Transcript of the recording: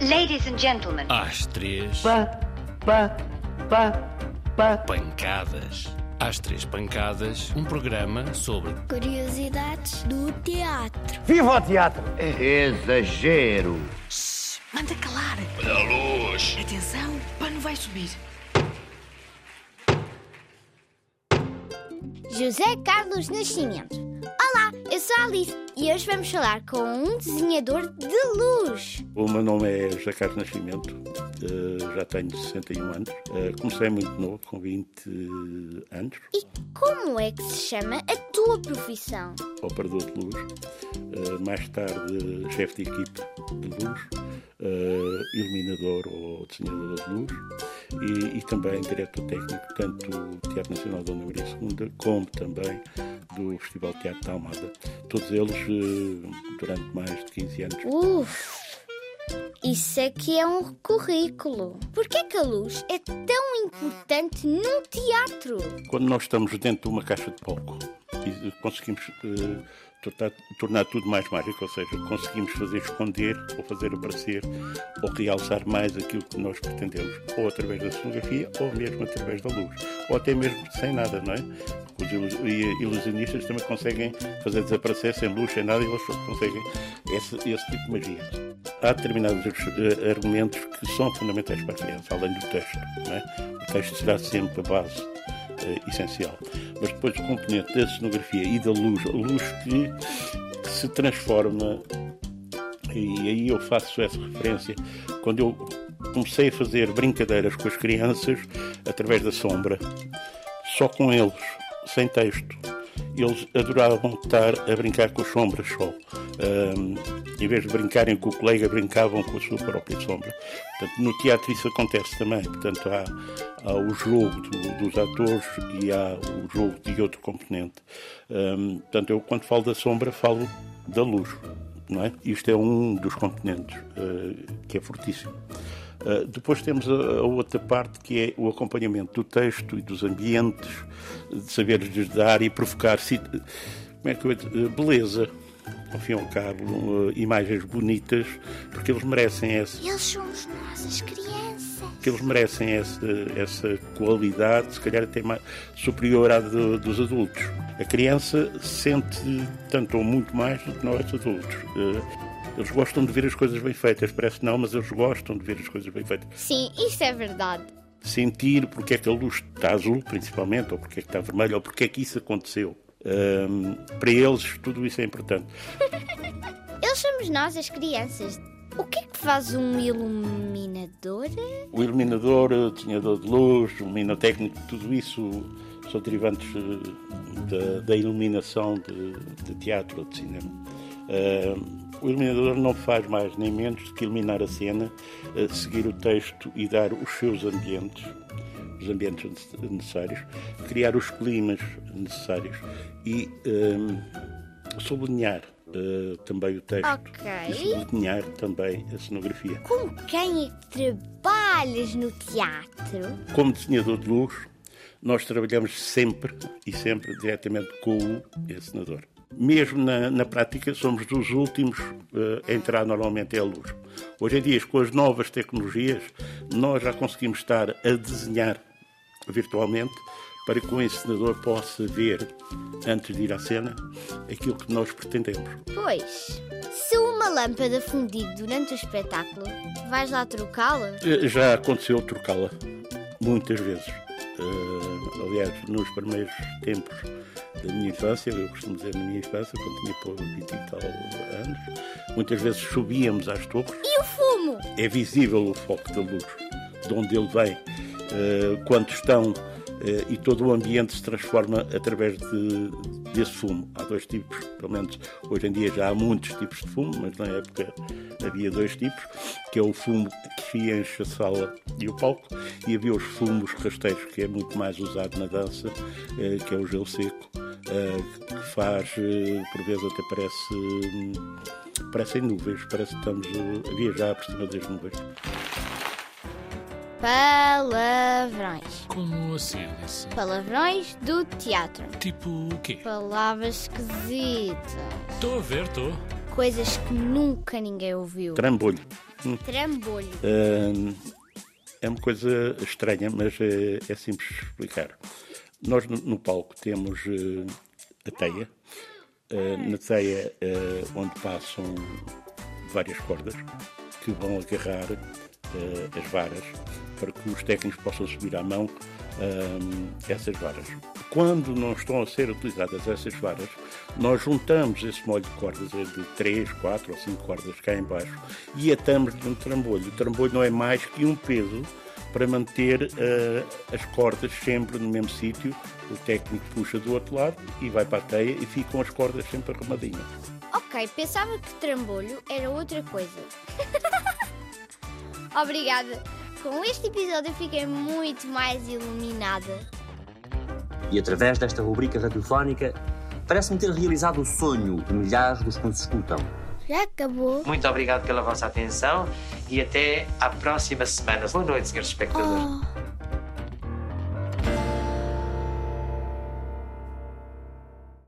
Ladies and gentlemen. Às três, Pá, pá, pá, pá. pancadas. Às três pancadas, um programa sobre Curiosidades do teatro. Viva o teatro! Exagero. Manda calar. Olha a luz. Atenção, o pano vai subir. José Carlos Nascimento. Eu sou a Alice e hoje vamos falar com um desenhador de luz. O meu nome é José Carlos Nascimento, eh, já tenho 61 anos. Eh, Comecei muito novo, com 20 anos, E como é que se chama a tua profissão? operador de luz. Eh, Mais tarde, chefe de equipe de luz, iluminador ou desenhador de luz e, e também diretor técnico, tanto do Teatro Nacional Dona Maria II, como também do Festival Teatro da Almada. Todos eles eh, durante mais de 15 anos. Uf! Isso é que é um currículo. Por que é que a luz é tão importante num teatro? Quando nós estamos dentro de uma caixa de palco e conseguimos eh, tornar, tornar tudo mais mágico, ou seja, conseguimos fazer esconder ou fazer aparecer ou realçar mais aquilo que nós pretendemos, ou através da cenografia ou mesmo através da luz, ou até mesmo sem nada, não é? Os ilu- ilusionistas também conseguem fazer desaparecer sem luz, sem nada, e eles conseguem esse, esse tipo de magia. Há determinados eh, argumentos que são fundamentais para a criança, além do texto. É? O texto será sempre a base eh, essencial. Mas depois o componente da cenografia e da luz, a luz que, que se transforma, e aí eu faço essa referência, quando eu comecei a fazer brincadeiras com as crianças através da sombra, só com eles, sem texto. Eles adoravam estar a brincar com as sombras só. Ahm, em vez de brincarem com o colega, brincavam com a sua própria sombra. Portanto, no teatro isso acontece também. Portanto, há, há o jogo do- dos atores e há o jogo de outro componente. Ahm, portanto, eu quando falo da sombra, falo da luz. Não é? Isto é um dos componentes eh, que é fortíssimo. Uh, depois temos a, a outra parte que é o acompanhamento do texto e dos ambientes, de saber-lhes dar e provocar como é que eu, beleza, ao fim e ao cabo, uh, imagens bonitas, porque eles merecem essa, Eles somos nós, as crianças. que eles merecem essa, essa qualidade, se calhar até mais superior à do- dos adultos. A criança sente tanto ou muito mais do que nós adultos. Uh, eles gostam de ver as coisas bem feitas, parece que não, mas eles gostam de ver as coisas bem feitas. Sim, isso é verdade. sentir porque é que a luz está azul, principalmente, ou porque é que está vermelha, ou porque é que isso aconteceu. Ahm, para eles, tudo isso é importante. Eles somos nós, as crianças. O que é que faz um iluminador? O iluminador, o desenhador de luz, o luminotécnico, tudo isso são derivantes eh, da, da iluminação de, de teatro ou de cinema. O iluminador não faz mais nem menos do que iluminar a cena, eh, seguir o texto e dar os seus ambientes, os ambientes necessários, criar os climas necessários e ahm, sublinhar eh, também o texto Ok. e sublinhar também a cenografia. Com quem é que trabalhas no teatro? Como desenhador de luz, nós trabalhamos sempre e sempre diretamente com o encenador. Mesmo na, na prática, somos dos últimos eh, a entrar normalmente à luz. Hoje em dia, com as novas tecnologias, nós já conseguimos estar a desenhar virtualmente para que o encenador possa ver, antes de ir à cena, aquilo que nós pretendemos. Pois, se uma lâmpada fundir durante o espetáculo, vais lá trocá-la? Eh, Já aconteceu trocá-la muitas vezes. Eh, aliás, nos primeiros tempos da minha infância, eu costumo dizer na minha infância, quando tinha por 20 e tal anos, muitas vezes subíamos às torres, E o fumo? é visível o foco da luz, de onde ele vem, eh, quando estão e todo o ambiente se transforma através de, desse fumo. Há dois tipos, pelo menos hoje em dia já há muitos tipos de fumo, mas na época havia dois tipos, que é o fumo que enche a sala e o palco, e havia os fumos rasteiros, que é muito mais usado na dança, eh, que é o gelo seco, eh, que faz, eh, por vezes até parece, hum, parecem nuvens, parece que estamos eh, a viajar por cima das nuvens. Palavrões. Como assim, Alice? Palavrões do teatro. Tipo o quê? Palavras esquisitas. Estou a ver, estou. coisas que nunca ninguém ouviu. Trambolho. Trambolho. Hum, é uma coisa estranha, mas é, é simples de explicar. Nós no, no palco temos uh, a teia. Uh, na teia uh, onde passam várias cordas que vão agarrar as varas para que os técnicos possam subir à mão essas varas. Quando não estão a ser utilizadas essas varas, nós juntamos esse molho de cordas é de 3, 4 ou 5 cordas cá em baixo e atamos de um trambolho. O trambolho não é mais que um peso para manter uh, as cordas sempre no mesmo sítio. O técnico puxa do outro lado e vai para a teia e ficam as cordas sempre arrumadinhas. Ok, pensava que trambolho era outra coisa. Obrigada. Com este episódio fiquei muito mais iluminada. E através desta rubrica radiofónica, parece-me ter realizado o sonho de milhares dos que nos escutam. Já acabou? Muito obrigado pela vossa atenção e até à próxima semana. Boa noite, senhores espectadores. Oh.